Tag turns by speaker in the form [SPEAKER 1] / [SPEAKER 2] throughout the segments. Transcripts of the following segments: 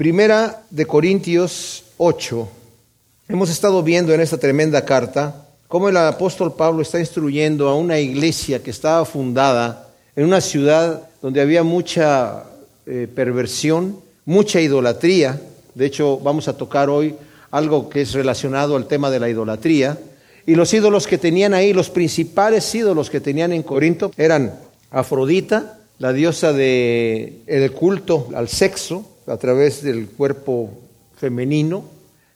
[SPEAKER 1] Primera de Corintios 8. Hemos estado viendo en esta tremenda carta cómo el apóstol Pablo está instruyendo a una iglesia que estaba fundada en una ciudad donde había mucha eh, perversión, mucha idolatría. De hecho, vamos a tocar hoy algo que es relacionado al tema de la idolatría. Y los ídolos que tenían ahí, los principales ídolos que tenían en Corinto eran Afrodita, la diosa del el culto al sexo a través del cuerpo femenino,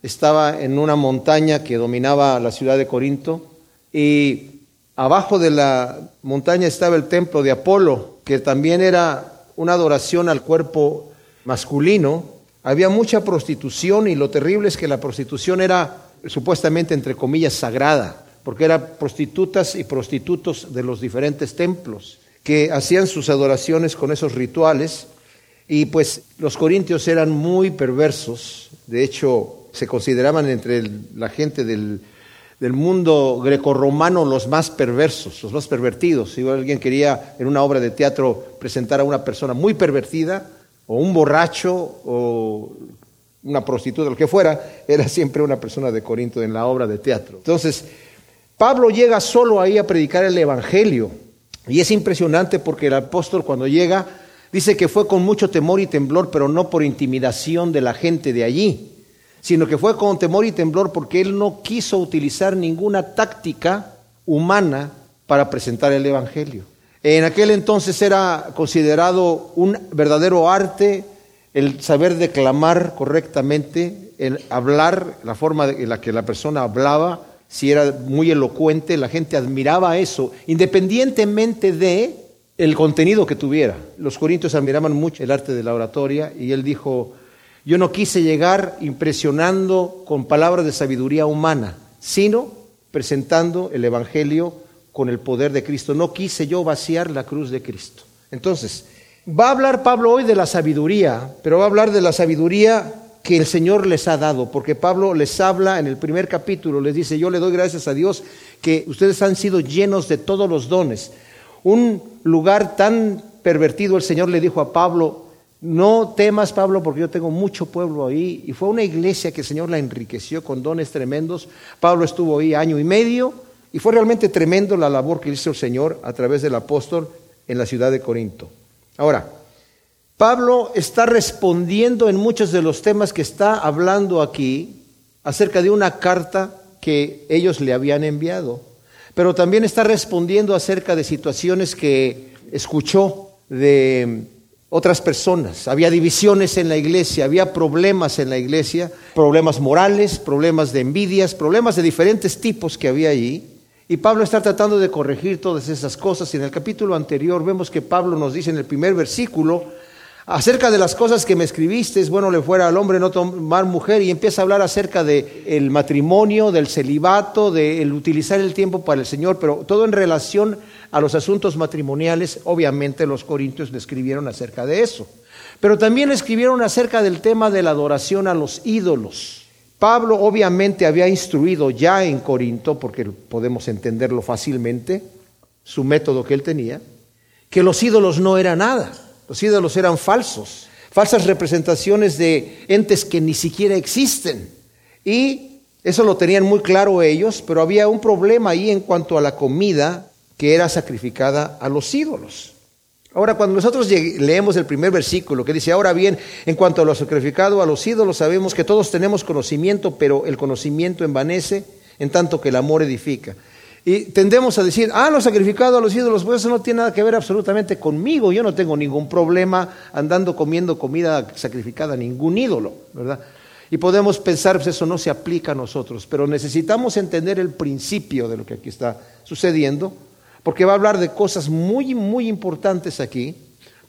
[SPEAKER 1] estaba en una montaña que dominaba la ciudad de Corinto y abajo de la montaña estaba el templo de Apolo, que también era una adoración al cuerpo masculino. Había mucha prostitución y lo terrible es que la prostitución era supuestamente, entre comillas, sagrada, porque eran prostitutas y prostitutos de los diferentes templos que hacían sus adoraciones con esos rituales. Y pues los corintios eran muy perversos, de hecho se consideraban entre la gente del, del mundo grecorromano los más perversos, los más pervertidos. Si alguien quería en una obra de teatro presentar a una persona muy pervertida, o un borracho, o una prostituta, lo que fuera, era siempre una persona de Corinto en la obra de teatro. Entonces, Pablo llega solo ahí a predicar el Evangelio. Y es impresionante porque el apóstol cuando llega dice que fue con mucho temor y temblor, pero no por intimidación de la gente de allí, sino que fue con temor y temblor porque él no quiso utilizar ninguna táctica humana para presentar el Evangelio. En aquel entonces era considerado un verdadero arte el saber declamar correctamente, el hablar, la forma en la que la persona hablaba, si era muy elocuente, la gente admiraba eso, independientemente de el contenido que tuviera. Los corintios admiraban mucho el arte de la oratoria y él dijo, yo no quise llegar impresionando con palabras de sabiduría humana, sino presentando el Evangelio con el poder de Cristo. No quise yo vaciar la cruz de Cristo. Entonces, va a hablar Pablo hoy de la sabiduría, pero va a hablar de la sabiduría que el Señor les ha dado, porque Pablo les habla en el primer capítulo, les dice, yo le doy gracias a Dios que ustedes han sido llenos de todos los dones. Un lugar tan pervertido, el Señor le dijo a Pablo, no temas Pablo porque yo tengo mucho pueblo ahí. Y fue una iglesia que el Señor la enriqueció con dones tremendos. Pablo estuvo ahí año y medio y fue realmente tremendo la labor que hizo el Señor a través del apóstol en la ciudad de Corinto. Ahora, Pablo está respondiendo en muchos de los temas que está hablando aquí acerca de una carta que ellos le habían enviado, pero también está respondiendo acerca de situaciones que escuchó de otras personas. Había divisiones en la iglesia, había problemas en la iglesia, problemas morales, problemas de envidias, problemas de diferentes tipos que había allí. Y Pablo está tratando de corregir todas esas cosas. Y en el capítulo anterior vemos que Pablo nos dice en el primer versículo, acerca de las cosas que me escribiste, es bueno le fuera al hombre no tomar mujer y empieza a hablar acerca de el matrimonio, del celibato, del utilizar el tiempo para el Señor, pero todo en relación a los asuntos matrimoniales, obviamente los corintios le escribieron acerca de eso. Pero también le escribieron acerca del tema de la adoración a los ídolos. Pablo obviamente había instruido ya en Corinto, porque podemos entenderlo fácilmente, su método que él tenía, que los ídolos no eran nada los ídolos eran falsos, falsas representaciones de entes que ni siquiera existen. Y eso lo tenían muy claro ellos, pero había un problema ahí en cuanto a la comida que era sacrificada a los ídolos. Ahora, cuando nosotros leemos el primer versículo que dice, ahora bien, en cuanto a lo sacrificado a los ídolos, sabemos que todos tenemos conocimiento, pero el conocimiento envanece en tanto que el amor edifica. Y tendemos a decir, ah, lo sacrificado a los ídolos, pues eso no tiene nada que ver absolutamente conmigo. Yo no tengo ningún problema andando comiendo comida sacrificada a ningún ídolo, ¿verdad? Y podemos pensar, pues eso no se aplica a nosotros, pero necesitamos entender el principio de lo que aquí está sucediendo, porque va a hablar de cosas muy, muy importantes aquí.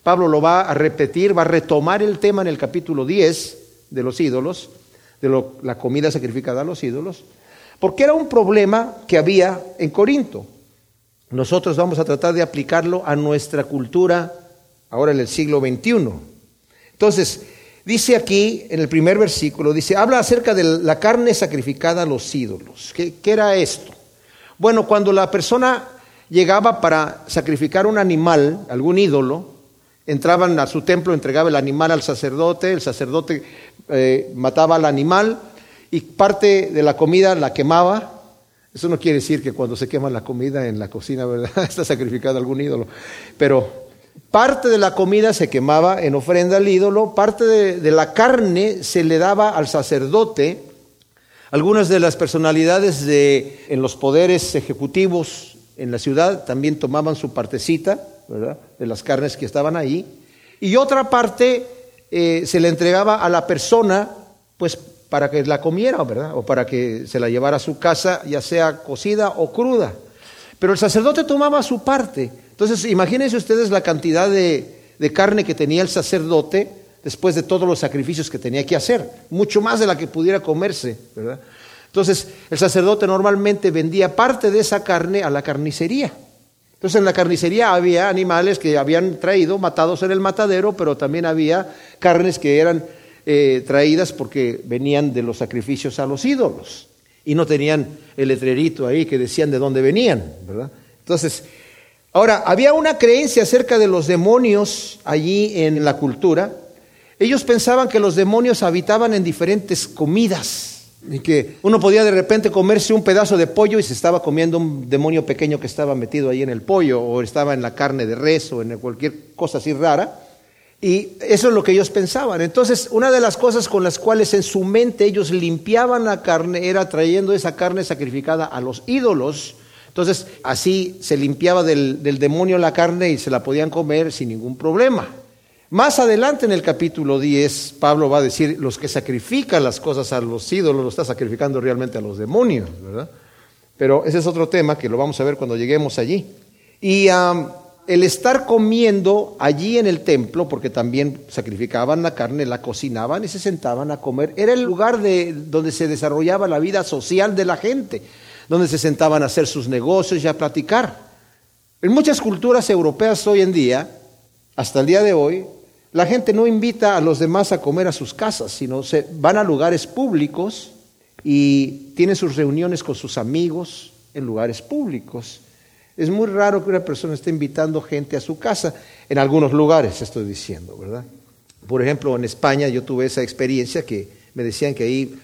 [SPEAKER 1] Pablo lo va a repetir, va a retomar el tema en el capítulo 10 de los ídolos, de la comida sacrificada a los ídolos. Porque era un problema que había en Corinto. Nosotros vamos a tratar de aplicarlo a nuestra cultura ahora en el siglo XXI. Entonces, dice aquí en el primer versículo, dice, habla acerca de la carne sacrificada a los ídolos. ¿Qué, era esto? Bueno, cuando la persona llegaba para sacrificar un animal, algún ídolo, entraban a su templo, entregaba el animal al sacerdote, el sacerdote eh, mataba al animal y parte de la comida la quemaba. Eso no quiere decir que cuando se quema la comida en la cocina, ¿verdad? Está sacrificado algún ídolo. Pero parte de la comida se quemaba en ofrenda al ídolo, parte de, la carne se le daba al sacerdote. Algunas de las personalidades de, en los poderes ejecutivos en la ciudad también tomaban su partecita, ¿verdad? De las carnes que estaban ahí. Y otra parte eh, se le entregaba a la persona, pues para que la comiera, ¿verdad? O para que se la llevara a su casa, ya sea cocida o cruda. Pero el sacerdote tomaba su parte. Entonces, imagínense ustedes la cantidad de, de carne que tenía el sacerdote después de todos los sacrificios que tenía que hacer, mucho más de la que pudiera comerse, ¿verdad? Entonces, el sacerdote normalmente vendía parte de esa carne a la carnicería. Entonces, en la carnicería había animales que habían traído, matados en el matadero, pero también había carnes que eran eh, traídas porque venían de los sacrificios a los ídolos y no tenían el letrerito ahí que decían de dónde venían, ¿verdad? Entonces, ahora, había una creencia acerca de los demonios allí en la cultura. Ellos pensaban que los demonios habitaban en diferentes comidas y que uno podía de repente comerse un pedazo de pollo y se estaba comiendo un demonio pequeño que estaba metido ahí en el pollo o estaba en la carne de res o en cualquier cosa así rara. Y eso es lo que ellos pensaban. Entonces, una de las cosas con las cuales en su mente ellos limpiaban la carne era trayendo esa carne sacrificada a los ídolos. Entonces, así se limpiaba del, del demonio la carne y se la podían comer sin ningún problema. Más adelante en el capítulo 10, Pablo va a decir, los que sacrifican las cosas a los ídolos, lo está sacrificando realmente a los demonios, ¿verdad? Pero ese es otro tema que lo vamos a ver cuando lleguemos allí. Y el estar comiendo allí en el templo, porque también sacrificaban la carne, la cocinaban y se sentaban a comer, era el lugar de, donde se desarrollaba la vida social de la gente, donde se sentaban a hacer sus negocios y a platicar. En muchas culturas europeas hoy en día, hasta el día de hoy, la gente no invita a los demás a comer a sus casas, sino se van a lugares públicos y tienen sus reuniones con sus amigos en lugares públicos. Es muy raro que una persona esté invitando gente a su casa, en algunos lugares estoy diciendo, ¿verdad? Por ejemplo, en España yo tuve esa experiencia que me decían que ahí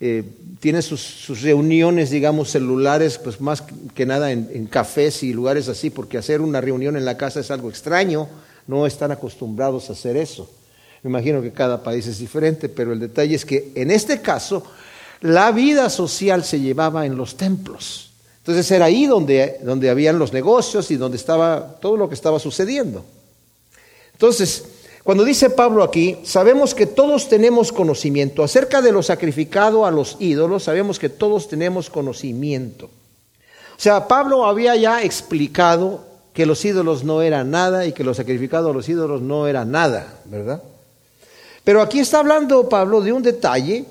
[SPEAKER 1] eh, tienen sus, reuniones, digamos, celulares, pues más que nada en, en cafés y lugares así, porque hacer una reunión en la casa es algo extraño no están acostumbrados a hacer eso. Me imagino que cada país es diferente, pero el detalle es que en este caso la vida social se llevaba en los templos. Entonces era ahí donde, donde habían los negocios y donde estaba todo lo que estaba sucediendo. Entonces, cuando dice Pablo aquí, sabemos que todos tenemos conocimiento. Acerca de lo sacrificado a los ídolos, sabemos que todos tenemos conocimiento. O sea, Pablo había ya explicado que los ídolos no eran nada y que lo sacrificado a los ídolos no era nada, ¿verdad? Pero aquí está hablando Pablo de un detalle,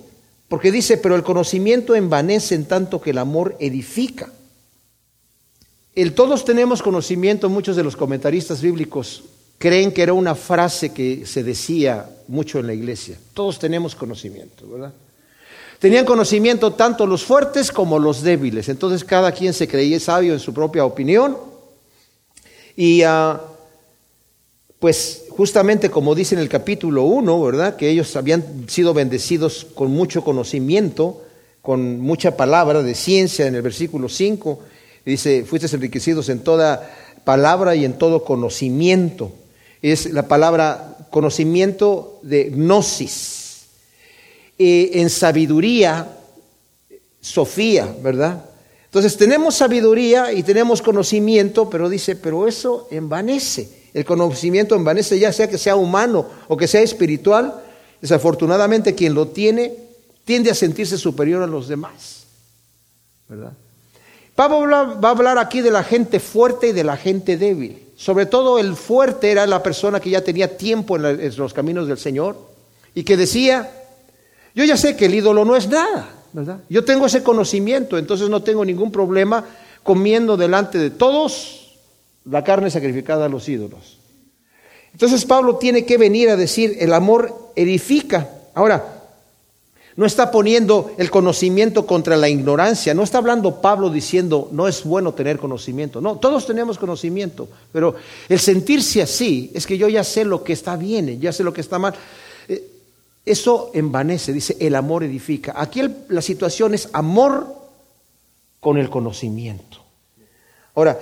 [SPEAKER 1] porque dice, pero el conocimiento envanece en tanto que el amor edifica. El todos tenemos conocimiento, muchos de los comentaristas bíblicos creen que era una frase que se decía mucho en la iglesia. Todos tenemos conocimiento, ¿verdad? Tenían conocimiento tanto los fuertes como los débiles. Entonces cada quien se creía sabio en su propia opinión y uh, pues justamente como dice en el capítulo 1, ¿verdad? Que ellos habían sido bendecidos con mucho conocimiento, con mucha palabra de ciencia en el versículo 5. Dice, fuiste enriquecidos en toda palabra y en todo conocimiento. Es la palabra conocimiento de gnosis. en sabiduría, Sofía, ¿verdad? Entonces tenemos sabiduría y tenemos conocimiento, pero dice, pero eso envanece. El conocimiento envanece ya sea que sea humano o que sea espiritual. Desafortunadamente quien lo tiene tiende a sentirse superior a los demás. ¿Verdad? Pablo va a hablar aquí de la gente fuerte y de la gente débil. Sobre todo el fuerte era la persona que ya tenía tiempo en los caminos del Señor y que decía, yo ya sé que el ídolo no es nada. Yo tengo ese conocimiento, entonces no tengo ningún problema comiendo delante de todos la carne sacrificada a los ídolos. Entonces Pablo tiene que venir a decir, el amor edifica. Ahora, No está poniendo el conocimiento contra la ignorancia. No está hablando Pablo diciendo no es bueno tener conocimiento. No, todos tenemos conocimiento, pero el sentirse así es que yo ya sé lo que está bien, ya sé lo que está mal. Eh, eso envanece, dice, el amor edifica. Aquí la situación es amor con el conocimiento. Ahora,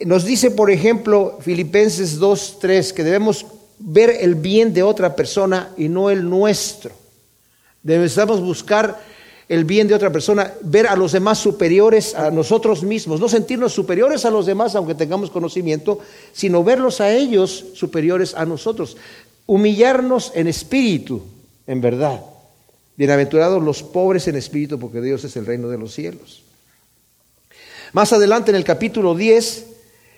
[SPEAKER 1] nos dice, por ejemplo, Filipenses 2, 3, que debemos ver el bien de otra persona y no el nuestro. Debemos buscar el bien de otra persona, ver a los demás superiores a nosotros mismos, no sentirnos superiores a los demás aunque tengamos conocimiento, sino verlos a ellos superiores a nosotros. Humillarnos en espíritu, en verdad. Bienaventurados los pobres en espíritu, porque Dios es el reino de los cielos. Más adelante en el capítulo 10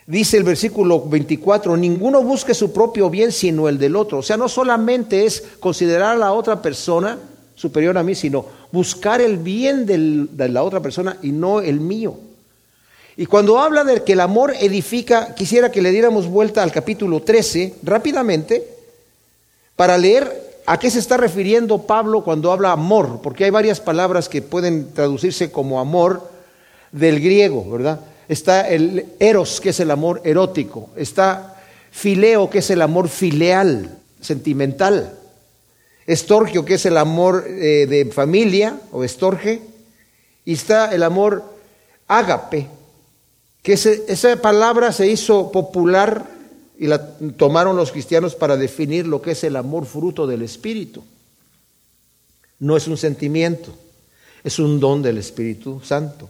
[SPEAKER 1] dice el versículo 24, ninguno busque su propio bien sino el del otro. O sea, no solamente es considerar a la otra persona superior a mí, sino buscar el bien de la otra persona y no el mío. Y cuando habla de que el amor edifica, quisiera que le diéramos vuelta al capítulo 13 rápidamente para leer a qué se está refiriendo Pablo cuando habla amor, porque hay varias palabras que pueden traducirse como amor del griego, ¿verdad? Está el eros, que es el amor erótico, está fileo, que es el amor filial, sentimental, estorgio, que es el amor eh, de familia o estorge, y está el amor ágape, que esa palabra se hizo popular y la tomaron los cristianos para definir lo que es el amor fruto del Espíritu. No es un sentimiento, es un don del Espíritu Santo.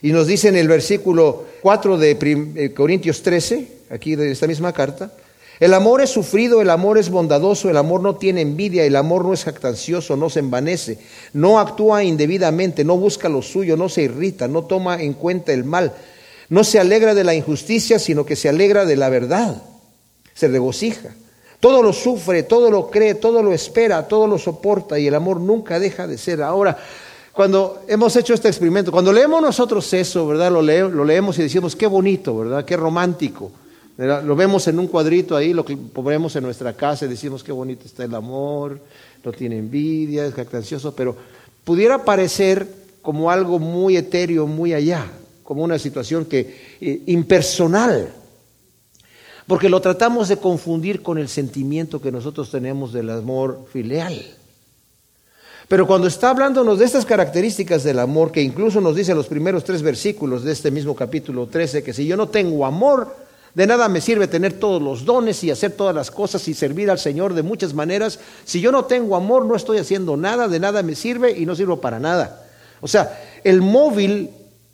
[SPEAKER 1] Y nos dice en el versículo 4 de eh, Corintios 13, aquí de esta misma carta, el amor es sufrido, el amor es bondadoso, el amor no tiene envidia, el amor no es jactancioso, no se envanece, no actúa indebidamente, no busca lo suyo, no se irrita, no toma en cuenta el mal, no se alegra de la injusticia, sino que se alegra de la verdad se regocija. Todo lo sufre, todo lo cree, todo lo espera, todo lo soporta y el amor nunca deja de ser. Ahora, cuando hemos hecho este experimento, cuando leemos nosotros eso, ¿verdad? Lo, lo leemos y decimos, qué bonito, ¿verdad? Qué romántico. Lo vemos en un cuadrito ahí, lo que ponemos en nuestra casa y decimos, qué bonito está el amor, no tiene envidia, es jactancioso, pero pudiera parecer como algo muy etéreo, muy allá, como una situación que eh, impersonal porque lo tratamos de confundir con el sentimiento que nosotros tenemos del amor filial. Pero cuando está hablándonos de estas características del amor, que incluso nos dice los primeros tres versículos de este mismo capítulo 13, que si yo no tengo amor, de nada me sirve tener todos los dones y hacer todas las cosas y servir al Señor de muchas maneras. Si yo no tengo amor, no estoy haciendo nada, de nada me sirve y no sirvo para nada. O sea, el móvil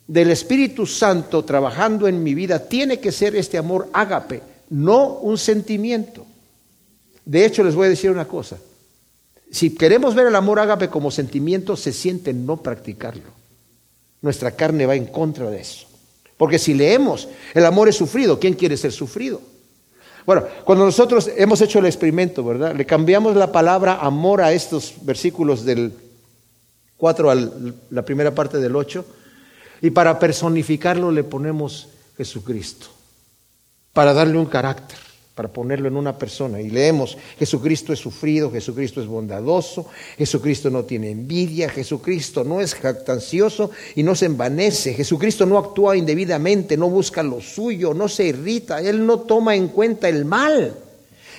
[SPEAKER 1] del Espíritu Santo trabajando en mi vida tiene que ser este amor ágape, no un sentimiento. De hecho, les voy a decir una cosa. Si queremos ver el amor ágape como sentimiento, se siente no practicarlo. Nuestra carne va en contra de eso. Porque si leemos, el amor es sufrido, ¿quién quiere ser sufrido? Bueno, cuando nosotros hemos hecho el experimento, ¿verdad? Le cambiamos la palabra amor a estos versículos del 4 a la primera parte del 8, y para personificarlo le ponemos Jesucristo para darle un carácter, para ponerlo en una persona. Y leemos, Jesucristo es sufrido, Jesucristo es bondadoso, Jesucristo no tiene envidia, Jesucristo no es jactancioso y no se envanece, Jesucristo no actúa indebidamente, no busca lo suyo, no se irrita, Él no toma en cuenta el mal.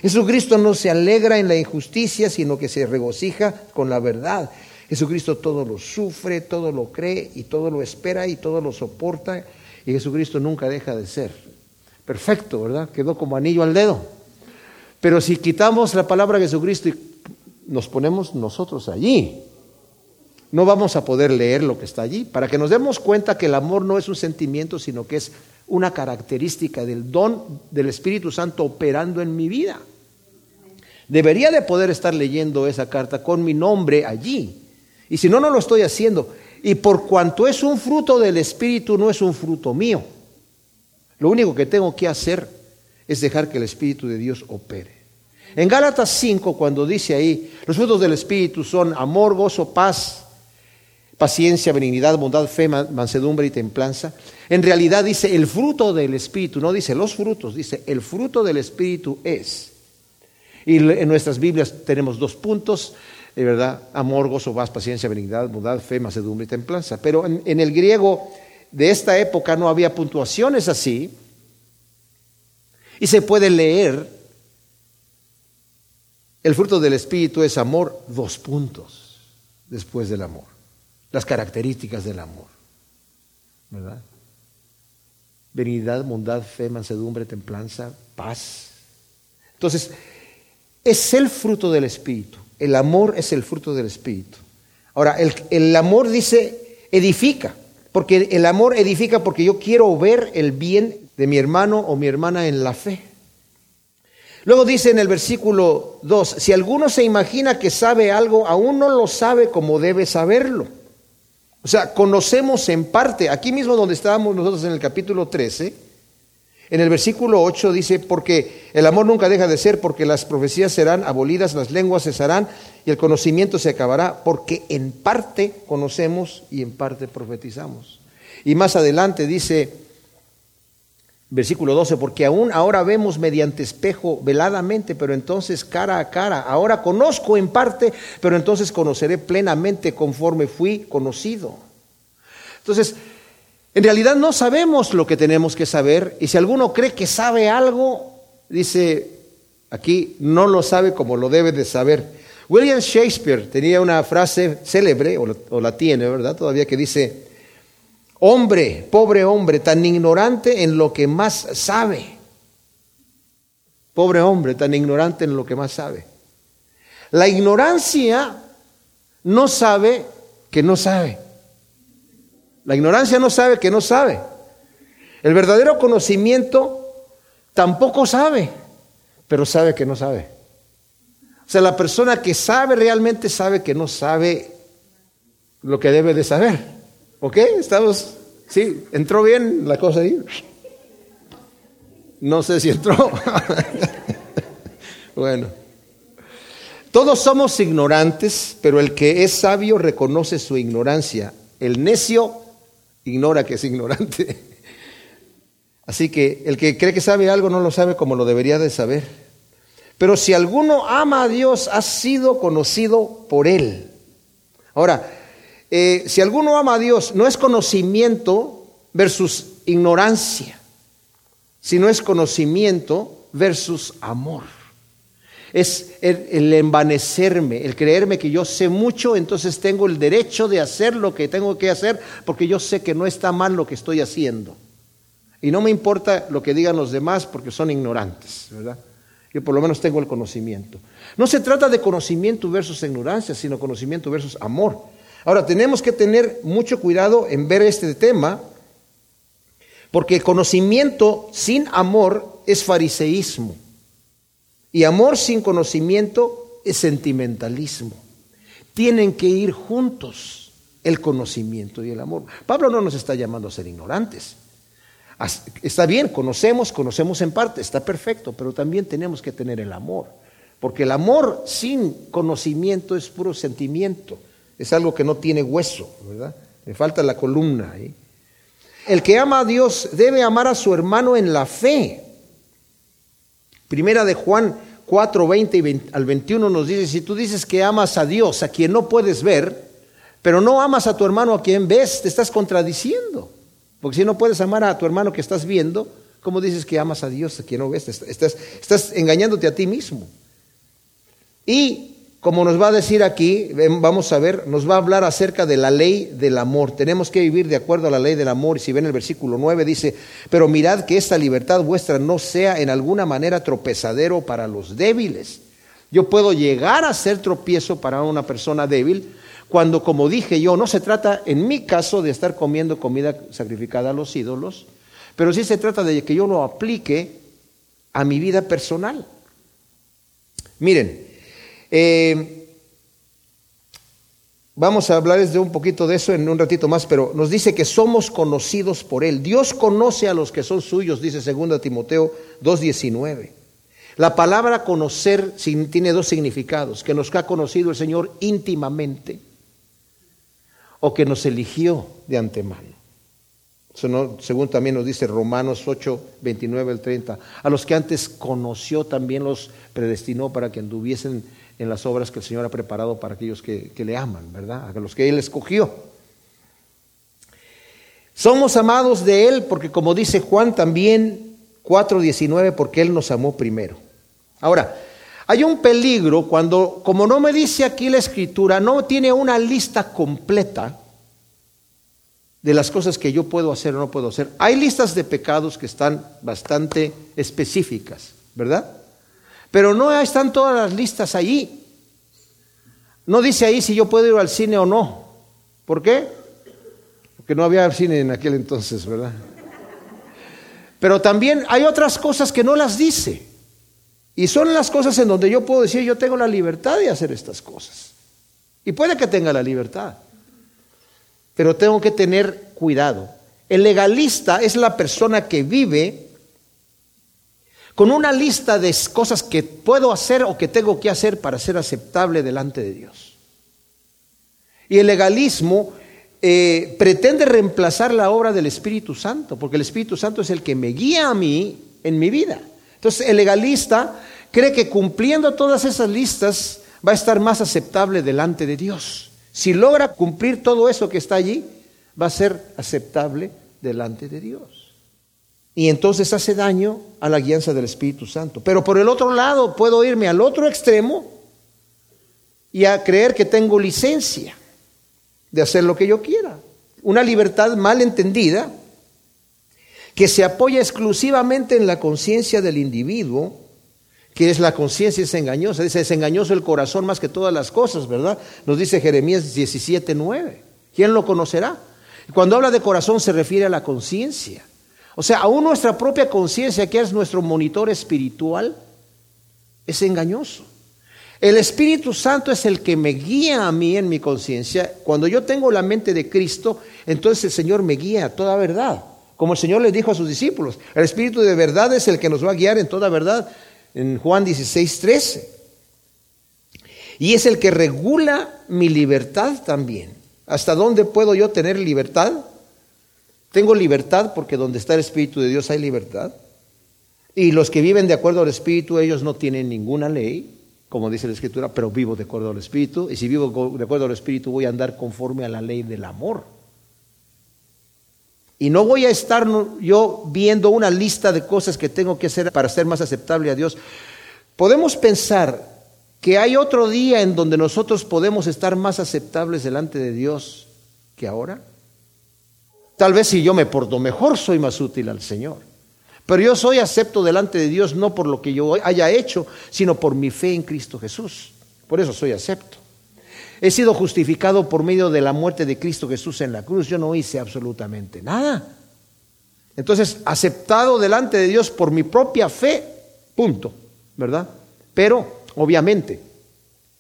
[SPEAKER 1] Jesucristo no se alegra en la injusticia, sino que se regocija con la verdad. Jesucristo todo lo sufre, todo lo cree y todo lo espera y todo lo soporta. Y Jesucristo nunca deja de ser perfecto, ¿verdad? Quedó como anillo al dedo. Pero si quitamos la palabra Jesucristo y nos ponemos nosotros allí, no vamos a poder leer lo que está allí, para que nos demos cuenta que el amor no es un sentimiento, sino que es una característica del don del Espíritu Santo operando en mi vida. Debería de poder estar leyendo esa carta con mi nombre allí. Y si no, no lo estoy haciendo. Y por cuanto es un fruto del Espíritu, no es un fruto mío. Lo único que tengo que hacer es dejar que el Espíritu de Dios opere. En Gálatas 5, cuando dice ahí, los frutos del Espíritu son amor, gozo, paz, paciencia, benignidad, bondad, fe, mansedumbre y templanza, en realidad dice el fruto del Espíritu, no dice los frutos, dice el fruto del Espíritu es. Y en nuestras Biblias tenemos dos puntos, es verdad, amor, gozo, paz, paciencia, benignidad, bondad, fe, macedumbre y templanza. Pero en, en el griego de esta época no había puntuaciones así. Y se puede leer, el fruto del Espíritu es amor, dos puntos después del amor. Las características del amor. ¿Verdad? Benignidad, bondad, fe, mansedumbre, templanza, paz. Entonces, es el fruto del Espíritu. El amor es el fruto del Espíritu. Ahora, el, el amor dice, edifica, porque el amor edifica porque yo quiero ver el bien de mi hermano o mi hermana en la fe. Luego dice en el versículo 2, si alguno se imagina que sabe algo, aún no lo sabe como debe saberlo. O sea, conocemos en parte, aquí mismo donde estábamos nosotros en el capítulo 13, en el versículo 8 dice, porque el amor nunca deja de ser, porque las profecías serán abolidas, las lenguas cesarán y el conocimiento se acabará, porque en parte conocemos y en parte profetizamos. Y más adelante dice, versículo 12, porque aún ahora vemos mediante espejo veladamente, pero entonces cara a cara. Ahora conozco en parte, pero entonces conoceré plenamente conforme fui conocido. Entonces, en realidad no sabemos lo que tenemos que saber y si alguno cree que sabe algo, dice aquí, no lo sabe como lo debe de saber. William Shakespeare tenía una frase célebre, o la tiene, ¿verdad? Todavía que dice, hombre, pobre hombre, tan ignorante en lo que más sabe. Pobre hombre, tan ignorante en lo que más sabe. La ignorancia no sabe que no sabe. La ignorancia no sabe que no sabe. El verdadero conocimiento tampoco sabe, pero sabe que no sabe. O sea, la persona que sabe realmente sabe que no sabe lo que debe de saber. ¿Ok? Estamos, sí, entró bien la cosa ahí. No sé si entró. bueno. Todos somos ignorantes, pero el que es sabio reconoce su ignorancia. El necio ignora que es ignorante. Así que el que cree que sabe algo no lo sabe como lo debería de saber. Pero si alguno ama a Dios, ha sido conocido por Él. Ahora, eh, si alguno ama a Dios, no es conocimiento versus ignorancia, sino es conocimiento versus amor. Es el, envanecerme, el creerme que yo sé mucho, entonces tengo el derecho de hacer lo que tengo que hacer porque yo sé que no está mal lo que estoy haciendo. Y no me importa lo que digan los demás porque son ignorantes, ¿verdad? Yo por lo menos tengo el conocimiento. No se trata de conocimiento versus ignorancia, sino conocimiento versus amor. Ahora, tenemos que tener mucho cuidado en ver este tema, porque conocimiento sin amor es fariseísmo. Y amor sin conocimiento es sentimentalismo. Tienen que ir juntos el conocimiento y el amor. Pablo no nos está llamando a ser ignorantes. Está bien, conocemos, conocemos en parte, está perfecto, pero también tenemos que tener el amor. Porque el amor sin conocimiento es puro sentimiento, es algo que no tiene hueso, ¿verdad? Le falta la columna ahí. El que ama a Dios debe amar a su hermano en la fe. Primera de Juan 4, 20 al 21 nos dice, si tú dices que amas a Dios, a quien no puedes ver, pero no amas a tu hermano a quien ves, te estás contradiciendo. Porque si no puedes amar a tu hermano que estás viendo, ¿cómo dices que amas a Dios a quien no ves? Estás, estás engañándote a ti mismo. Y como nos va a decir aquí, vamos a ver, nos va a hablar acerca de la ley del amor. Tenemos que vivir de acuerdo a la ley del amor. Y si ven el versículo 9 dice, pero mirad que esta libertad vuestra no sea en alguna manera tropezadero para los débiles. Yo puedo llegar a ser tropiezo para una persona débil cuando, como dije yo, no se trata en mi caso de estar comiendo comida sacrificada a los ídolos, pero sí se trata de que yo lo aplique a mi vida personal. Miren, eh, vamos a hablarles de un poquito de eso en un ratito más, pero nos dice que somos conocidos por Él. Dios conoce a los que son suyos, dice 2 Timoteo 2.19. La palabra conocer tiene dos significados, que nos ha conocido el Señor íntimamente o que nos eligió de antemano. según también nos dice Romanos 8, 29 al 30. A los que antes conoció también los predestinó para que anduviesen en las obras que el Señor ha preparado para aquellos que, que le aman, ¿verdad? A los que Él escogió. Somos amados de Él porque como dice Juan también 4.19, porque Él nos amó primero. Ahora, hay un peligro cuando, como no me dice aquí la escritura, no tiene una lista completa de las cosas que yo puedo hacer o no puedo hacer. Hay listas de pecados que están bastante específicas, ¿verdad? Pero no están todas las listas allí. No dice ahí si yo puedo ir al cine o no. ¿Por qué? que no había cine en aquel entonces, ¿verdad? Pero también hay otras cosas que no las dice. Y son las cosas en donde yo puedo decir, yo tengo la libertad de hacer estas cosas. Y puede que tenga la libertad. Pero tengo que tener cuidado. El legalista es la persona que vive con una lista de cosas que puedo hacer o que tengo que hacer para ser aceptable delante de Dios. Y el legalismo eh, pretende reemplazar la obra del Espíritu Santo, porque el Espíritu Santo es el que me guía a mí en mi vida. Entonces el legalista cree que cumpliendo todas esas listas va a estar más aceptable delante de Dios. Si logra cumplir todo eso que está allí, va a ser aceptable delante de Dios. Y entonces hace daño a la guianza del Espíritu Santo. Pero por el otro lado, puedo irme al otro extremo y a creer que tengo licencia de hacer lo que yo quiera. Una libertad mal entendida que se apoya exclusivamente en la conciencia del individuo, que es la conciencia es engañosa. Dice, es engañoso el corazón más que todas las cosas, ¿verdad? Nos dice Jeremías 17, 9. ¿Quién lo conocerá? Cuando habla de corazón se refiere a la conciencia. O sea, aún nuestra propia conciencia, que es nuestro monitor espiritual, es engañoso. El Espíritu Santo es el que me guía a mí en mi conciencia. Cuando yo tengo la mente de Cristo, entonces el Señor me guía a toda verdad. Como el Señor les dijo a sus discípulos, el Espíritu de verdad es el que nos va a guiar en toda verdad, en Juan 16, 13. Y es el que regula mi libertad también. ¿Hasta dónde puedo yo tener libertad? Tengo libertad porque donde está el Espíritu de Dios hay libertad. Y los que viven de acuerdo al Espíritu, ellos no tienen ninguna ley como dice la Escritura, pero vivo de acuerdo al Espíritu. Y si vivo de acuerdo al Espíritu, voy a andar conforme a la ley del amor. Y no voy a estar yo viendo una lista de cosas que tengo que hacer para ser más aceptable a Dios. Podemos pensar que hay otro día en donde nosotros podemos estar más aceptables delante de Dios que ahora. Tal vez si yo me porto mejor, soy más útil al Señor. Pero yo soy acepto delante de Dios no por lo que yo haya hecho, sino por mi fe en Cristo Jesús. Por eso soy acepto. He sido justificado por medio de la muerte de Cristo Jesús en la cruz. Yo no hice absolutamente nada. Entonces, aceptado delante de Dios por mi propia fe, punto, ¿verdad? Pero, obviamente,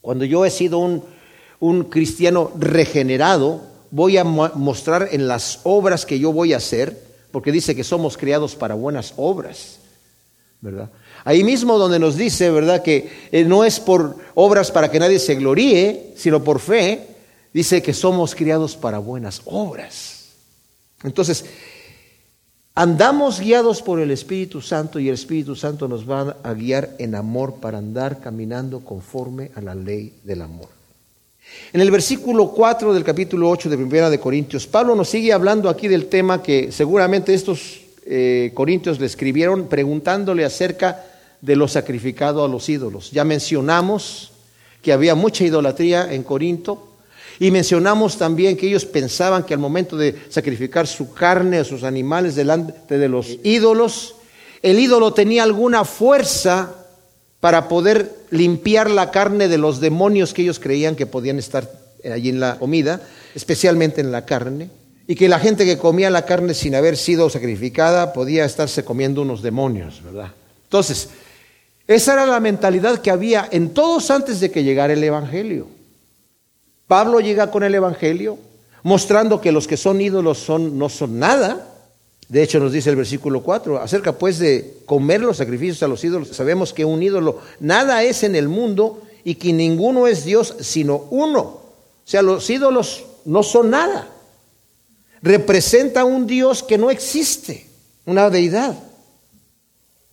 [SPEAKER 1] cuando yo he sido un, un cristiano regenerado, voy a mostrar en las obras que yo voy a hacer, porque dice que somos criados para buenas obras, ¿verdad? Ahí mismo donde nos dice, ¿verdad? Que eh, no es por obras para que nadie se gloríe, sino por fe, dice que somos criados para buenas obras. Entonces, andamos guiados por el Espíritu Santo y el Espíritu Santo nos va a guiar en amor para andar caminando conforme a la ley del amor. En el versículo 4 del capítulo 8 de Primera de Corintios, Pablo nos sigue hablando aquí del tema que seguramente estos eh, corintios le escribieron preguntándole acerca de lo sacrificado a los ídolos. Ya mencionamos que había mucha idolatría en Corinto y mencionamos también que ellos pensaban que al momento de sacrificar su carne a sus animales delante de los ídolos, el ídolo tenía alguna fuerza para poder limpiar la carne de los demonios que ellos creían que podían estar allí en la comida, especialmente en la carne, y que la gente que comía la carne sin haber sido sacrificada podía estarse comiendo unos demonios, ¿verdad? Entonces, esa era la mentalidad que había en todos antes de que llegara el Evangelio. Pablo llega con el Evangelio mostrando que los que son ídolos son, no son nada, de hecho nos dice el versículo 4, acerca pues de comer los sacrificios a los ídolos, sabemos que un ídolo nada es en el mundo y que ninguno es Dios sino uno. O sea, los ídolos no son nada. Representa un Dios que no existe, una deidad.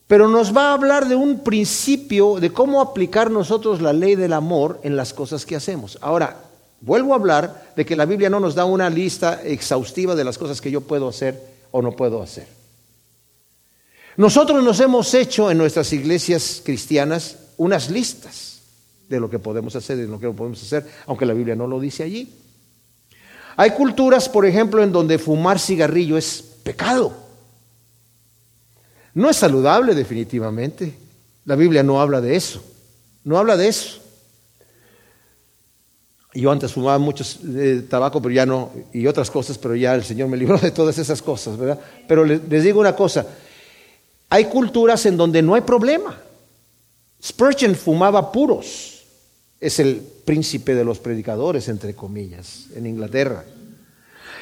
[SPEAKER 1] pero nos va a hablar de un principio de cómo aplicar nosotros la ley del amor en las cosas que hacemos. Ahora, vuelvo a hablar de que la Biblia no nos da una lista exhaustiva de las cosas que yo puedo hacer o no puedo hacer. Nosotros nos hemos hecho en nuestras iglesias cristianas unas listas de lo que podemos hacer y de lo que no podemos hacer, aunque la Biblia no lo dice allí. Hay culturas, por ejemplo, en donde fumar cigarrillo es pecado. No es saludable definitivamente. La Biblia no habla de eso. No habla de eso. Yo antes fumaba mucho eh, tabaco, pero ya no, y otras cosas, pero ya el Señor me libró de todas esas cosas, ¿verdad? Pero les, digo una cosa, hay culturas en donde no hay problema. Spurgeon fumaba puros, es el príncipe de los predicadores, entre comillas, en Inglaterra.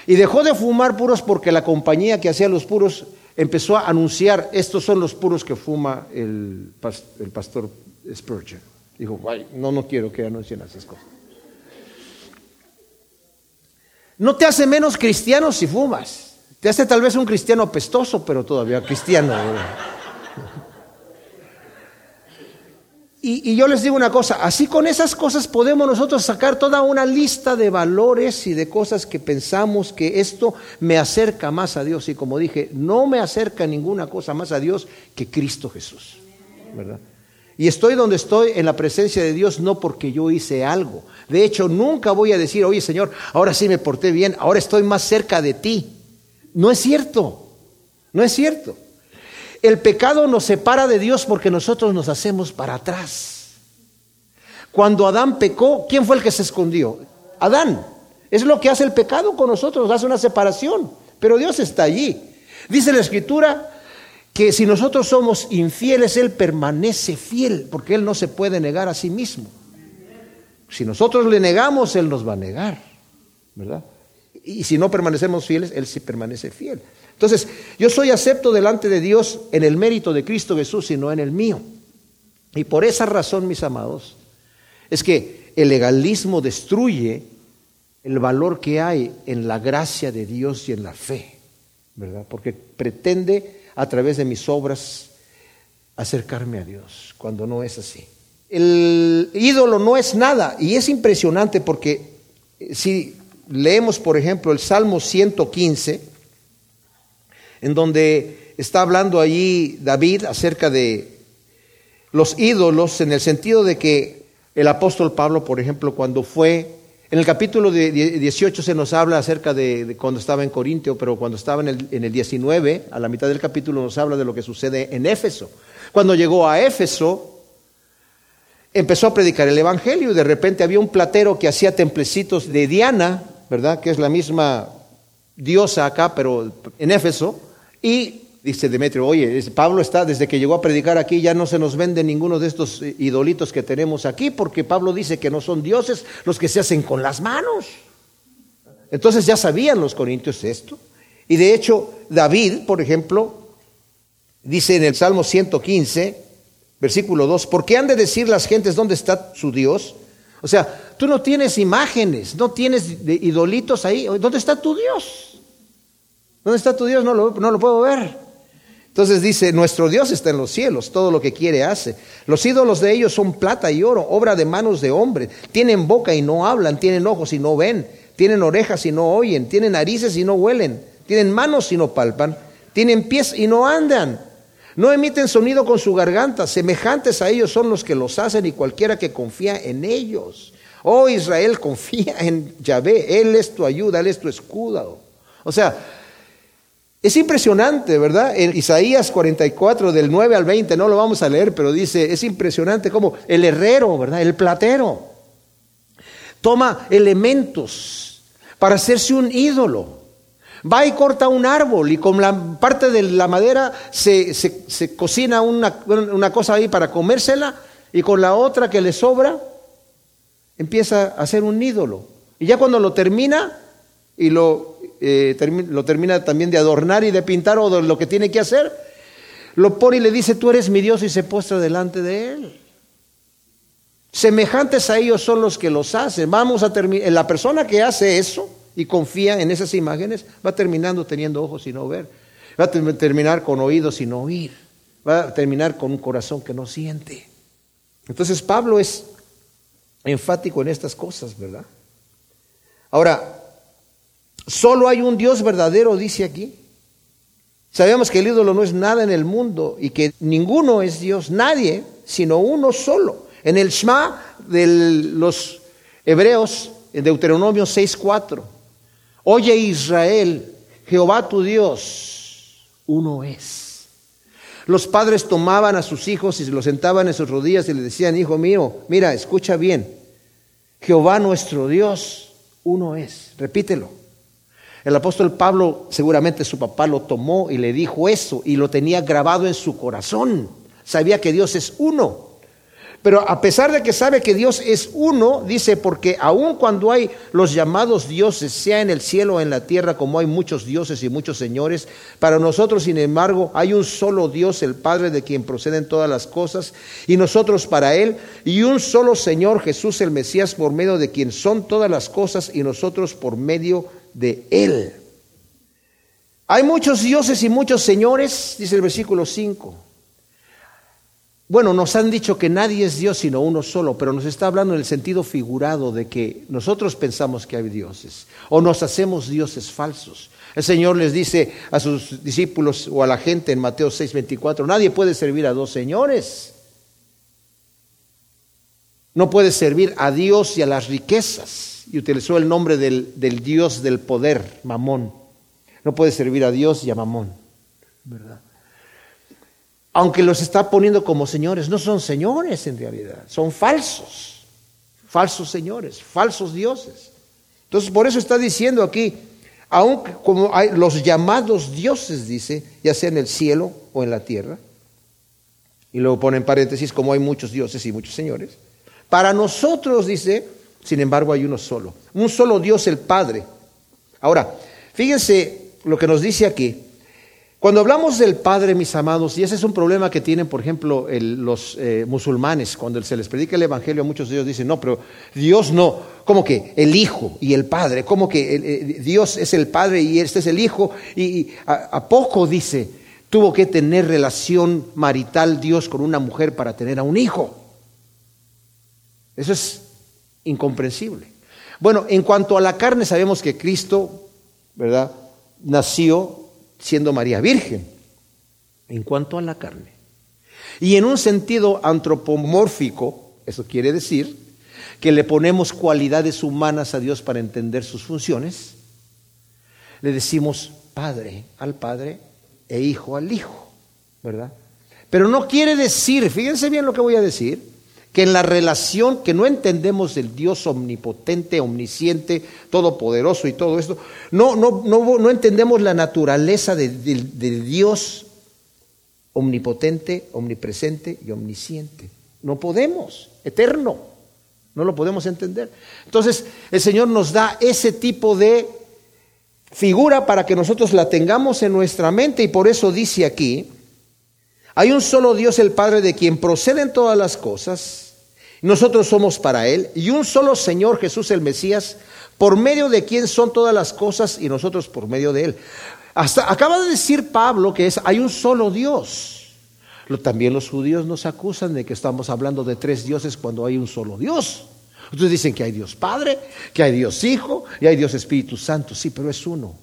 [SPEAKER 1] Y dejó de fumar puros porque la compañía que hacía los puros empezó a anunciar, estos son los puros que fuma el, pastor Spurgeon. Dijo, no, no quiero que anuncien esas cosas. No te hace menos cristiano si fumas. Te hace tal vez un cristiano apestoso, pero todavía cristiano. Y, yo les digo una cosa, así con esas cosas podemos nosotros sacar toda una lista de valores y de cosas que pensamos que esto me acerca más a Dios. Y como dije, no me acerca ninguna cosa más a Dios que Cristo Jesús. ¿verdad? Y estoy donde estoy en la presencia de Dios no porque yo hice algo. De hecho, nunca voy a decir, oye Señor, ahora sí me porté bien, ahora estoy más cerca de ti. No es cierto, no es cierto. El pecado nos separa de Dios porque nosotros nos hacemos para atrás. Cuando Adán pecó, ¿quién fue el que se escondió? Adán. Es lo que hace el pecado con nosotros, hace una separación. Pero Dios está allí. Dice la Escritura que si nosotros somos infieles, Él permanece fiel, porque Él no se puede negar a sí mismo. Si nosotros le negamos, Él nos va a negar, ¿verdad? Y si no permanecemos fieles, Él sí permanece fiel. Entonces, yo soy acepto delante de Dios en el mérito de Cristo Jesús y no en el mío. Y por esa razón, mis amados, es que el legalismo destruye el valor que hay en la gracia de Dios y en la fe, ¿verdad? Porque pretende a través de mis obras acercarme a Dios, cuando no es así. El ídolo no es nada y es impresionante porque si leemos, por ejemplo, el Salmo 115, en donde está hablando allí David acerca de los ídolos, en el sentido de que el apóstol Pablo, por ejemplo, cuando fue, en el capítulo 18 se nos habla acerca de, cuando estaba en Corintio, pero cuando estaba en el, en el 19, a la mitad del capítulo nos habla de lo que sucede en Éfeso. Cuando llegó a Éfeso, empezó a predicar el Evangelio y de repente había un platero que hacía templecitos de Diana, ¿verdad? Que es la misma diosa acá, pero en Éfeso. Y dice Demetrio, oye, Pablo está, desde que llegó a predicar aquí, ya no se nos vende ninguno de estos eh, idolitos que tenemos aquí, porque Pablo dice que no son dioses los que se hacen con las manos. Entonces ya sabían los corintios esto. Y de hecho, David, por ejemplo, dice en el Salmo 115, versículo 2, ¿por qué han de decir las gentes dónde está su Dios? O sea, tú no tienes imágenes, no tienes idolitos ahí. ¿Dónde está tu Dios? ¿Dónde está tu Dios? No lo, no lo puedo ver. Entonces dice, nuestro Dios está en los cielos, todo lo que quiere hace. Los ídolos de ellos son plata y oro, obra de manos de hombres. Tienen boca y no hablan, tienen ojos y no ven, tienen orejas y no oyen, tienen narices y no huelen, tienen manos y no palpan, tienen pies y no andan. No emiten sonido con su garganta, semejantes a ellos son los que los hacen y cualquiera que confía en ellos. Oh Israel, confía en Yahvé, Él es tu ayuda, Él es tu escudo. O sea, es impresionante, ¿verdad? En Isaías 44, del 9 al 20, no lo vamos a leer, pero dice, es impresionante como el herrero, ¿verdad? El platero toma elementos para hacerse un ídolo. Va y corta un árbol y con la parte de la madera se, se cocina una, una cosa ahí para comérsela y con la otra que le sobra empieza a hacer un ídolo. Y ya cuando lo termina y lo eh, lo termina también de adornar y de pintar o de lo que tiene que hacer, lo pone y le dice, tú eres mi Dios y se postra delante de él. Semejantes a ellos son los que los hacen. Vamos a terminar, la persona que hace eso y confía en esas imágenes va terminando teniendo ojos y no ver. Va a terminar con oídos y no oír. va a terminar con un corazón que no siente. Entonces Pablo es enfático en estas cosas, ¿verdad? Ahora, solo hay un Dios verdadero, dice aquí. Sabemos que el ídolo no es nada en el mundo y que ninguno es Dios, nadie, sino uno solo. En el Shema de los hebreos, en Deuteronomio 6:4, oye Israel, Jehová tu Dios, uno es. Los padres tomaban a sus hijos y se los sentaban en sus rodillas y le decían, hijo mío, mira, escucha bien, Jehová nuestro Dios, uno es. Repítelo. El apóstol Pablo seguramente su papá lo tomó y le dijo eso y lo tenía grabado en su corazón. Sabía que Dios es uno. Pero a pesar de que sabe que Dios es uno, dice, porque aun cuando hay los llamados dioses, sea en el cielo o en la tierra, como hay muchos dioses y muchos señores, para nosotros, sin embargo, hay un solo Dios, el Padre de quien proceden todas las cosas, y nosotros para Él, y un solo Señor, Jesús el Mesías, por medio de quien son todas las cosas, y nosotros por medio de Él. Hay muchos dioses y muchos señores, dice el versículo 5. Bueno, nos han dicho que nadie es Dios sino uno solo, pero nos está hablando en el sentido figurado de que nosotros pensamos que hay dioses o nos hacemos dioses falsos. El Señor les dice a sus discípulos o a la gente en Mateo 6:24, nadie puede servir a dos señores. No puede servir a Dios y a las riquezas. Y utilizó el nombre del, del Dios del poder, Mamón. No puede servir a Dios y a Mamón. ¿Verdad? aunque los está poniendo como señores, no son señores en realidad, son falsos, falsos señores, falsos dioses. Entonces, por eso está diciendo aquí, aunque como hay los llamados dioses, dice, ya sea en el cielo o en la tierra, y luego pone en paréntesis, como hay muchos dioses y muchos señores, para nosotros, dice, sin embargo, hay uno solo, un solo Dios, el Padre. Ahora, fíjense lo que nos dice aquí, cuando hablamos del Padre, mis amados, y ese es un problema que tienen, por ejemplo, los eh, musulmanes, cuando se les predica el Evangelio, muchos de ellos dicen, no, pero Dios no, como que el Hijo y el Padre, como que eh, Dios es el Padre y este es el Hijo, y, a, poco dice, tuvo que tener relación marital Dios con una mujer para tener a un hijo. Eso es incomprensible. Bueno, en cuanto a la carne, sabemos que Cristo, ¿verdad? Nació siendo María virgen, en cuanto a la carne. Y en un sentido antropomórfico, eso quiere decir que le ponemos cualidades humanas a Dios para entender sus funciones, le decimos Padre al Padre e Hijo al Hijo, ¿verdad? Pero no quiere decir, fíjense bien lo que voy a decir, que en la relación que no entendemos del Dios omnipotente, omnisciente, todopoderoso y todo esto, no, no, no, no entendemos la naturaleza del Dios omnipotente, omnipresente y omnisciente. No podemos, eterno, no lo podemos entender. Entonces el Señor nos da ese tipo de figura para que nosotros la tengamos en nuestra mente y por eso dice aquí, hay un solo Dios el Padre de quien proceden todas las cosas nosotros somos para Él, y un solo Señor Jesús el Mesías, por medio de quien son todas las cosas y nosotros por medio de Él. Hasta acaba de decir Pablo que es, hay un solo Dios. también los judíos nos acusan de que estamos hablando de tres dioses cuando hay un solo Dios. Ustedes dicen que hay Dios Padre, que hay Dios Hijo y hay Dios Espíritu Santo. Sí, pero es uno.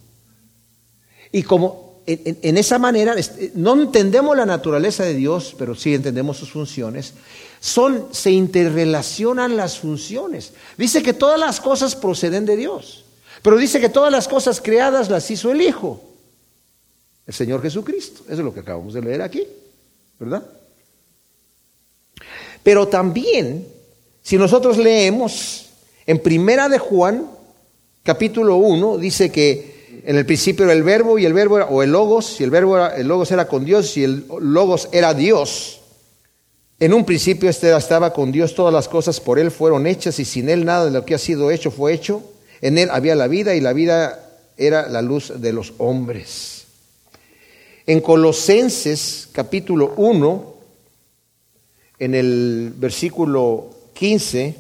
[SPEAKER 1] Y como en, esa manera no entendemos la naturaleza de Dios, pero sí entendemos sus funciones son, se interrelacionan las funciones. Dice que todas las cosas proceden de Dios, pero dice que todas las cosas creadas las hizo el Hijo, el Señor Jesucristo. Eso es lo que acabamos de leer aquí, ¿verdad? Pero también, si nosotros leemos en Primera de Juan, capítulo 1, dice que en el principio era el verbo y el verbo era, o el logos, y el verbo era, el logos era con Dios y el logos era Dios. En un principio este estaba con Dios, todas las cosas por Él fueron hechas y sin Él nada de lo que ha sido hecho fue hecho. En Él había la vida y la vida era la luz de los hombres. En Colosenses capítulo 1, en el versículo 15,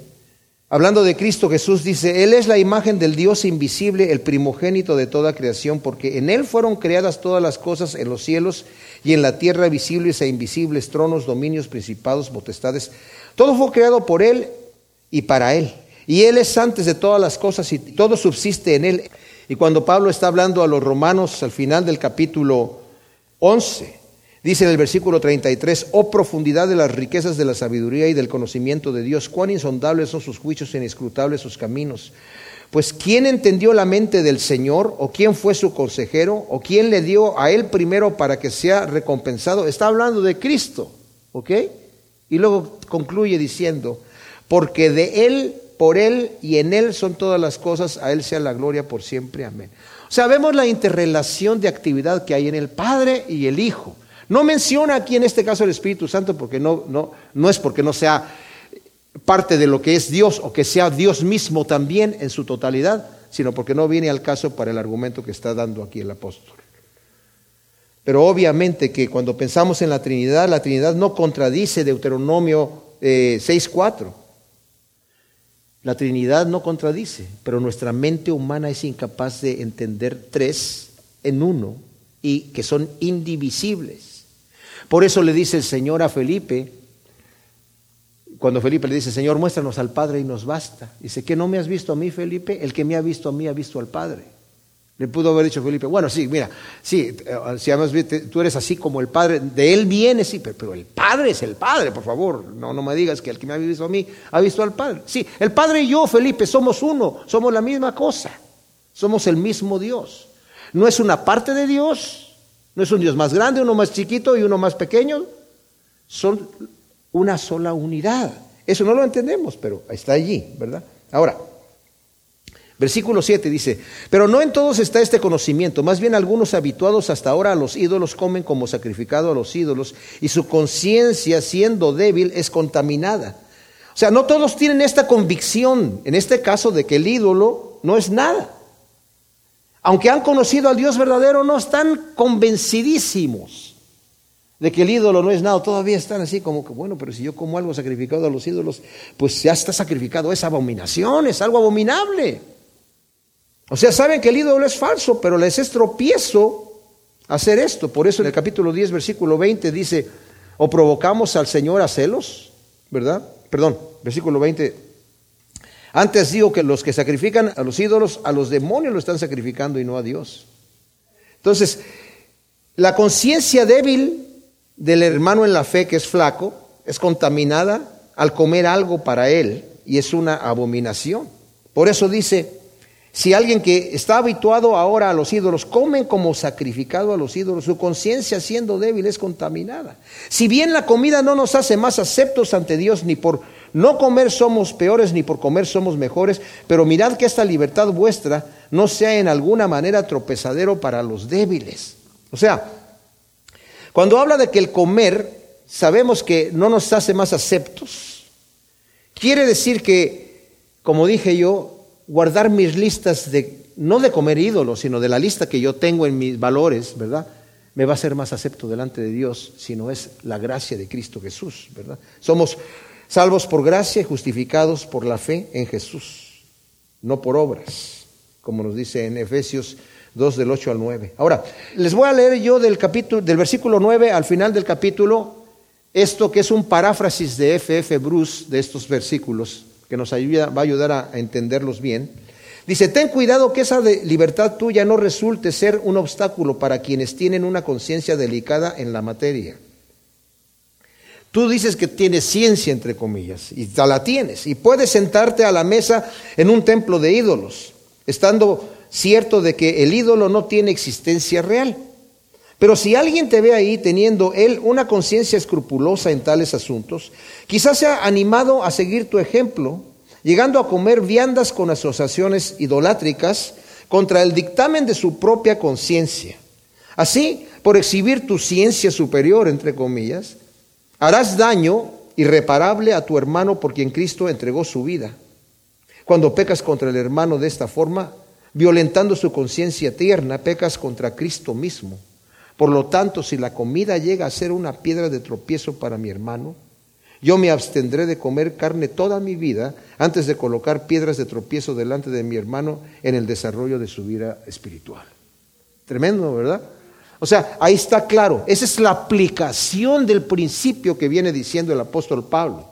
[SPEAKER 1] hablando de Cristo Jesús, dice, Él es la imagen del Dios invisible, el primogénito de toda creación, porque en Él fueron creadas todas las cosas en los cielos y en la tierra visibles e invisibles, tronos, dominios, principados, potestades. Todo fue creado por Él y para Él. Y Él es antes de todas las cosas y todo subsiste en Él. Y cuando Pablo está hablando a los romanos al final del capítulo 11, dice en el versículo 33, oh profundidad de las riquezas de la sabiduría y del conocimiento de Dios, cuán insondables son sus juicios e inescrutables sus caminos. Pues ¿quién entendió la mente del Señor? ¿O quién fue su consejero? ¿O quién le dio a él primero para que sea recompensado? Está hablando de Cristo, ¿ok? Y luego concluye diciendo, porque de él, por él y en él son todas las cosas, a él sea la gloria por siempre, amén. O sea, vemos la interrelación de actividad que hay en el Padre y el Hijo. No menciona aquí en este caso el Espíritu Santo porque no, no, no es porque no sea parte de lo que es Dios o que sea Dios mismo también en su totalidad, sino porque no viene al caso para el argumento que está dando aquí el apóstol. Pero obviamente que cuando pensamos en la Trinidad, la Trinidad no contradice Deuteronomio 6.4. Eh, la Trinidad no contradice, pero nuestra mente humana es incapaz de entender tres en uno y que son indivisibles. Por eso le dice el Señor a Felipe, cuando Felipe le dice, Señor, muéstranos al Padre y nos basta. Dice, ¿que no me has visto a mí, Felipe? El que me ha visto a mí ha visto al Padre. Le pudo haber dicho Felipe, bueno, sí, mira, sí, eh, si además tú eres así como el Padre, de Él viene, sí, pero, el Padre es el Padre, por favor, no, no me digas que el que me ha visto a mí ha visto al Padre. Sí, el Padre y yo, Felipe, somos uno, somos la misma cosa, somos el mismo Dios. No es una parte de Dios, no es un Dios más grande, uno más chiquito y uno más pequeño, son una sola unidad. Eso no lo entendemos, pero está allí, ¿verdad? Ahora, versículo 7 dice, pero no en todos está este conocimiento, más bien algunos habituados hasta ahora a los ídolos comen como sacrificado a los ídolos y su conciencia siendo débil es contaminada. O sea, no todos tienen esta convicción, en este caso, de que el ídolo no es nada. Aunque han conocido al Dios verdadero, no están convencidísimos de que el ídolo no es nada, todavía están así como que, bueno, pero si yo como algo sacrificado a los ídolos, pues ya está sacrificado, es abominación, es algo abominable. O sea, saben que el ídolo es falso, pero les es tropiezo hacer esto. Por eso en el capítulo 10, versículo 20 dice, o provocamos al Señor a celos, ¿verdad? Perdón, versículo 20. Antes digo que los que sacrifican a los ídolos, a los demonios lo están sacrificando y no a Dios. Entonces, la conciencia débil del hermano en la fe que es flaco es contaminada al comer algo para él y es una abominación. Por eso dice, si alguien que está habituado ahora a los ídolos come como sacrificado a los ídolos, su conciencia siendo débil es contaminada. Si bien la comida no nos hace más aceptos ante Dios, ni por no comer somos peores, ni por comer somos mejores, pero mirad que esta libertad vuestra no sea en alguna manera tropezadero para los débiles. O sea, cuando habla de que el comer, sabemos que no nos hace más aceptos. Quiere decir que, como dije yo, guardar mis listas de, no de comer ídolos, sino de la lista que yo tengo en mis valores, ¿verdad? Me va a ser más acepto delante de Dios si no es la gracia de Cristo Jesús, ¿verdad? Somos salvos por gracia y justificados por la fe en Jesús, no por obras, como nos dice en Efesios 2 del 8 al 9. Ahora, les voy a leer yo del capítulo del versículo 9 al final del capítulo esto que es un paráfrasis de F.F. Bruce de estos versículos que nos ayuda, va a ayudar a entenderlos bien. Dice, ten cuidado que esa libertad tuya no resulte ser un obstáculo para quienes tienen una conciencia delicada en la materia. Tú dices que tienes ciencia, entre comillas, y la tienes, y puedes sentarte a la mesa en un templo de ídolos, estando cierto de que el ídolo no tiene existencia real. Pero si alguien te ve ahí teniendo él una conciencia escrupulosa en tales asuntos, quizás sea animado a seguir tu ejemplo, llegando a comer viandas con asociaciones idolátricas contra el dictamen de su propia conciencia. Así, por exhibir tu ciencia superior, entre comillas, harás daño irreparable a tu hermano por quien Cristo entregó su vida. Cuando pecas contra el hermano de esta forma, violentando su conciencia tierna, pecas contra Cristo mismo. Por lo tanto, si la comida llega a ser una piedra de tropiezo para mi hermano, yo me abstendré de comer carne toda mi vida antes de colocar piedras de tropiezo delante de mi hermano en el desarrollo de su vida espiritual. Tremendo, ¿verdad? O sea, ahí está claro. Esa es la aplicación del principio que viene diciendo el apóstol Pablo.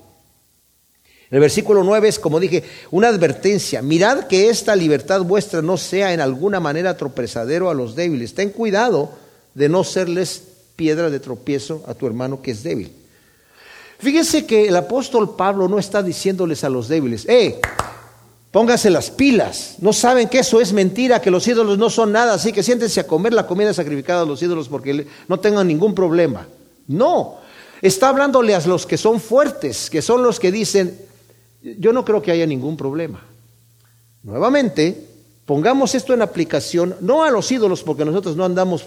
[SPEAKER 1] El versículo 9 es, como dije, una advertencia. Mirad que esta libertad vuestra no sea en alguna manera tropezadero a los débiles. Ten cuidado de no serles piedra de tropiezo a tu hermano que es débil. Fíjense que el apóstol Pablo no está diciéndoles a los débiles, ¡eh! Pónganse las pilas. No saben que eso es mentira, que los ídolos no son nada, así que siéntense a comer la comida sacrificada a los ídolos porque no tengan ningún problema. No, está hablándole a los que son fuertes, que son los que dicen, yo no creo que haya ningún problema. Nuevamente, pongamos esto en aplicación, no a los ídolos, porque nosotros no andamos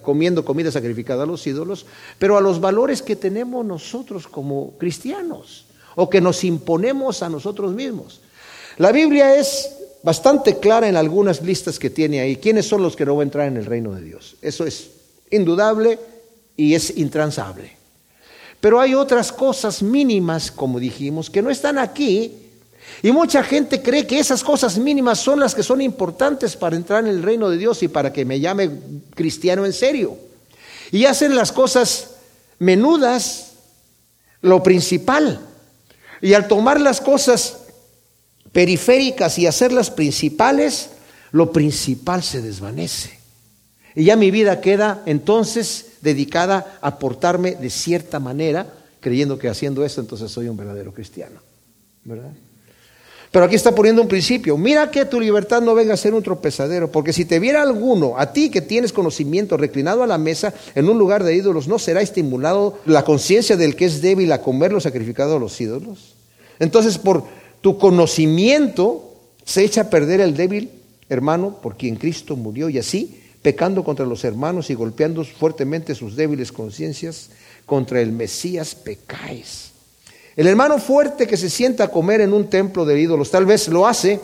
[SPEAKER 1] comiendo comida sacrificada a los ídolos, pero a los valores que tenemos nosotros como cristianos o que nos imponemos a nosotros mismos. La Biblia es bastante clara en algunas listas que tiene ahí. ¿Quiénes son los que no van a entrar en el reino de Dios? Eso es indudable y es intransable. Pero hay otras cosas mínimas, como dijimos, que no están aquí. Y mucha gente cree que esas cosas mínimas son las que son importantes para entrar en el reino de Dios y para que me llame cristiano en serio. Y hacen las cosas menudas lo principal. Y al tomar las cosas periféricas y hacerlas principales, lo principal se desvanece. Y ya mi vida queda entonces dedicada a portarme de cierta manera, creyendo que haciendo esto entonces soy un verdadero cristiano. ¿Verdad? Pero aquí está poniendo un principio. Mira que tu libertad no venga a ser un tropezadero, porque si te viera alguno, a ti que tienes conocimiento, reclinado a la mesa en un lugar de ídolos, ¿no será estimulado la conciencia del que es débil a comerlo sacrificado a los ídolos? Entonces, por tu conocimiento se echa a perder el débil hermano por quien Cristo murió y así pecando contra los hermanos y golpeando fuertemente sus débiles conciencias, contra el Mesías pecáis. El hermano fuerte que se sienta a comer en un templo de ídolos, tal vez lo hace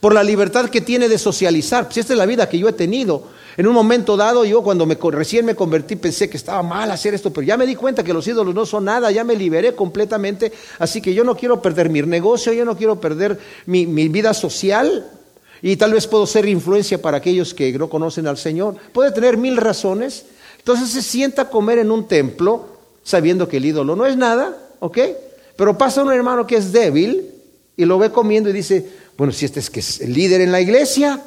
[SPEAKER 1] por la libertad que tiene de socializar. Si esta es la vida que yo he tenido. En un momento dado, yo cuando me, recién me convertí pensé que estaba mal hacer esto, pero ya me di cuenta que los ídolos no son nada, ya me liberé completamente, así que yo no quiero perder mi negocio, yo no quiero perder mi, mi vida social, y tal vez puedo ser influencia para aquellos que no conocen al Señor. Puede tener mil razones. Entonces se sienta a comer en un templo sabiendo que el ídolo no es nada, ¿ok? Pero pasa un hermano que es débil y lo ve comiendo y dice, bueno, si este es que es el líder en la iglesia,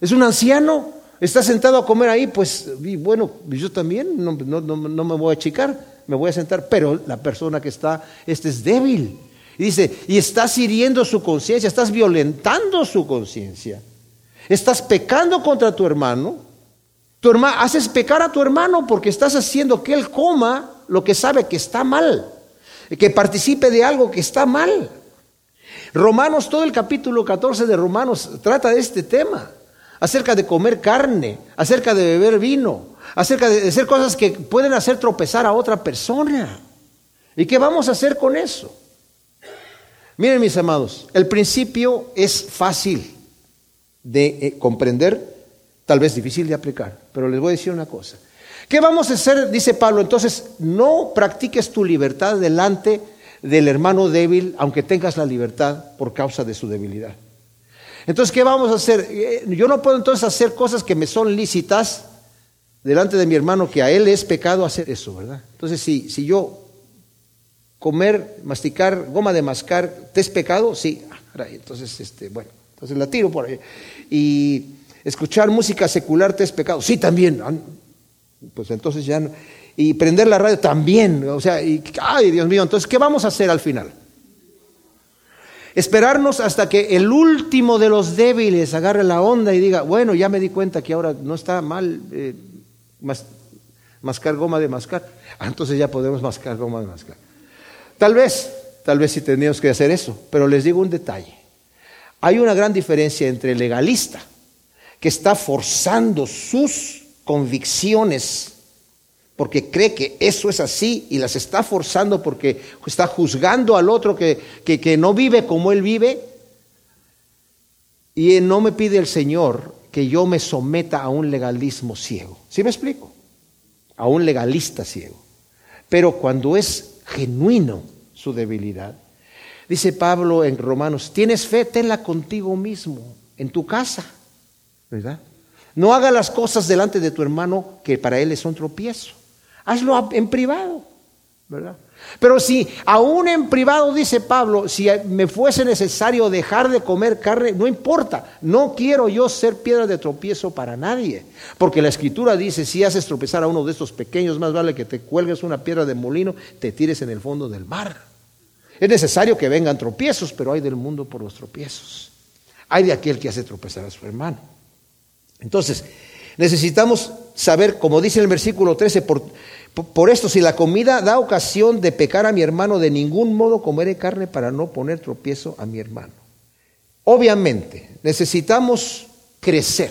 [SPEAKER 1] es un anciano, está sentado a comer ahí, pues bueno, yo también no, no me voy a achicar, me voy a sentar, pero la persona que está, este es débil. Y dice, y estás hiriendo su conciencia, estás violentando su conciencia. Estás pecando contra tu hermano. Tu hermano, haces pecar a tu hermano porque estás haciendo que él coma lo que sabe que está mal, que participe de algo que está mal. Romanos, todo el capítulo 14 de Romanos trata de este tema, acerca de comer carne, acerca de beber vino, acerca de hacer cosas que pueden hacer tropezar a otra persona. ¿Y qué vamos a hacer con eso? Miren mis amados, el principio es fácil de eh, comprender, tal vez difícil de aplicar, pero les voy a decir una cosa. ¿Qué vamos a hacer? Dice Pablo, entonces no practiques tu libertad delante del hermano débil, aunque tengas la libertad por causa de su debilidad. Entonces, ¿qué vamos a hacer? Eh, yo no puedo entonces hacer cosas que me son lícitas delante de mi hermano, que a él es pecado hacer eso, ¿verdad? Entonces, si, si yo comer, masticar, goma de mascar, ¿te es pecado? Sí. Ah, entonces, este, bueno, entonces la tiro por ahí. Y escuchar música secular, ¿te es pecado? Sí, también. Ah, pues entonces ya no. Y prender la radio también. O sea, y, ay, Dios mío, entonces, ¿qué vamos a hacer al final? Esperarnos hasta que el último de los débiles agarre la onda y diga, bueno, ya me di cuenta que ahora no está mal eh, mascar goma de mascar. Ah, entonces ya podemos mascar goma de mascar. Tal vez, tal vez sí tendríamos que hacer eso, pero les digo un detalle. Hay una gran diferencia entre el legalista, que está forzando sus convicciones porque cree que eso es así y las está forzando porque está juzgando al otro que, que, no vive como él vive. Y no me pide el Señor que yo me someta a un legalismo ciego. ¿Sí me explico? A un legalista ciego. Pero cuando es genuino su debilidad. Dice Pablo en Romanos, tienes fe, tenla contigo mismo, en tu casa, ¿verdad? No haga las cosas delante de tu hermano que para él es un tropiezo. Hazlo en privado, ¿verdad? Pero si aún en privado, dice Pablo, si me fuese necesario dejar de comer carne, no importa, no quiero yo ser piedra de tropiezo para nadie. Porque la escritura dice, si haces tropezar a uno de estos pequeños, más vale que te cuelgues una piedra de molino, te tires en el fondo del mar. Es necesario que vengan tropiezos, pero hay del mundo por los tropiezos. Hay de aquel que hace tropezar a su hermano. Entonces, necesitamos saber, como dice el versículo 13, por, por esto, si la comida da ocasión de pecar a mi hermano, de ningún modo comeré carne para no poner tropiezo a mi hermano. Obviamente, necesitamos crecer.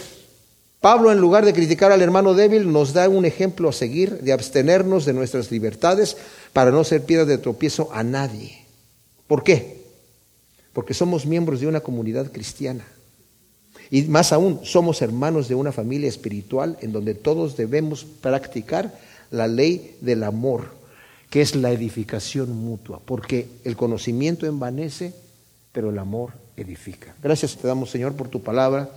[SPEAKER 1] Pablo, en lugar de criticar al hermano débil, nos da un ejemplo a seguir de abstenernos de nuestras libertades para no ser piedra de tropiezo a nadie. ¿Por qué? Porque somos miembros de una comunidad cristiana. Y más aún, somos hermanos de una familia espiritual en donde todos debemos practicar la ley del amor, que es la edificación mutua, porque el conocimiento envanece, pero el amor edifica. Gracias te damos, Señor, por tu palabra.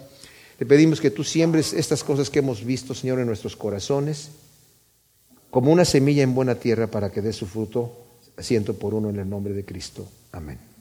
[SPEAKER 1] Te pedimos que tú siembres estas cosas que hemos visto, Señor, en nuestros corazones, como una semilla en buena tierra para que dé su fruto, ciento por uno en el nombre de Cristo. Amén.